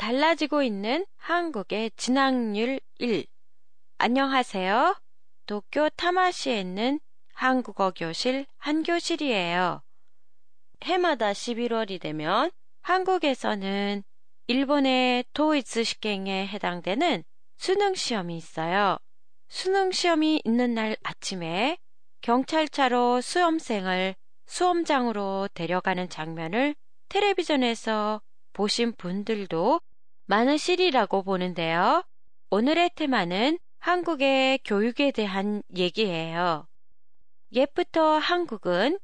달라지고 있는 한국의 진학률 1. 안녕하세요. 도쿄 타마시에 있는 한국어 교실 한 교실이에요. 해마다 11월이 되면 한국에서는 일본의 도이츠 시행에 해당되는 수능 시험이 있어요. 수능 시험이 있는 날 아침에 경찰차로 수험생을 수험장으로 데려가는 장면을 텔레비전에서 보신 분들도 많으시리라고 보는데요. 오늘의 테마는 한국의 교육에 대한 얘기예요. 옛부터 한국은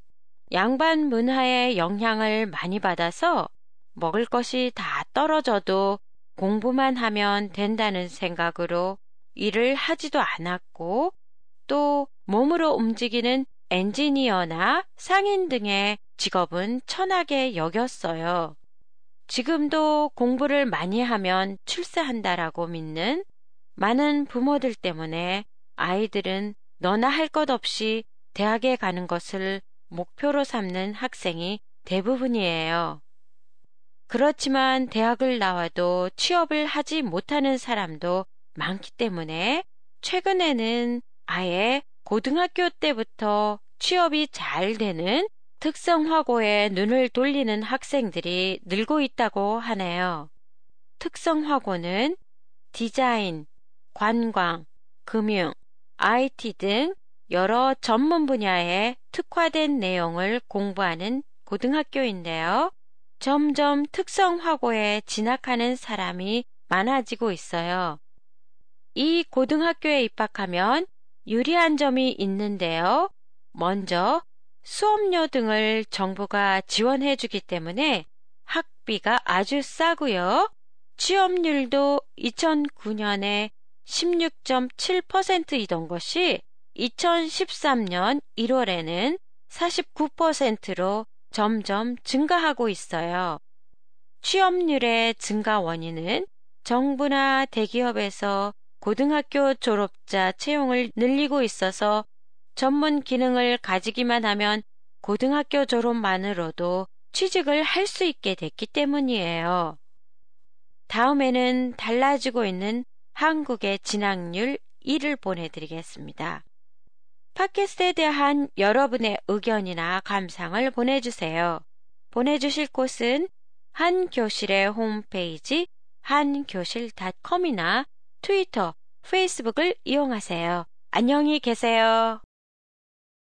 양반 문화의 영향을 많이 받아서 먹을 것이 다 떨어져도 공부만 하면 된다는 생각으로 일을 하지도 않았고 또 몸으로 움직이는 엔지니어나 상인 등의 직업은 천하게 여겼어요. 지금도 공부를 많이 하면 출세한다라고 믿는 많은 부모들 때문에 아이들은 너나 할 것 없이 대학에 가는 것을 목표로 삼는 학생이 대부분이에요. 그렇지만 대학을 나와도 취업을 하지 못하는 사람도 많기 때문에 최근에는 아예 고등학교 때부터 취업이 잘 되는 특성화고에 눈을 돌리는 학생들이 늘고 있다고 하네요. 특성화고는 디자인, 관광, 금융, IT 등 여러 전문 분야에 특화된 내용을 공부하는 고등학교인데요. 점점 특성화고에 진학하는 사람이 많아지고 있어요. 이 고등학교에 입학하면 유리한 점이 있는데요. 먼저 수업료 등을 정부가 지원해 주기 때문에 학비가 아주 싸고요. 취업률도 2009년에 16.7%이던 것이 2013년 1월에는 49%로 점점 증가하고 있어요. 취업률의 증가 원인은 정부나 대기업에서 고등학교 졸업자 채용을 늘리고 있어서 전문 기능을 가지기만 하면 고등학교 졸업만으로도 취직을 할 수 있게 됐기 때문이에요. 다음에는 달라지고 있는 한국의 진학률 1을 보내드리겠습니다. 팟캐스트에 대한 여러분의 의견이나 감상을 보내주세요. 보내주실 곳은 한교실의 홈페이지 한교실닷컴이나 트위터, 페이스북을 이용하세요. 안녕히 계세요.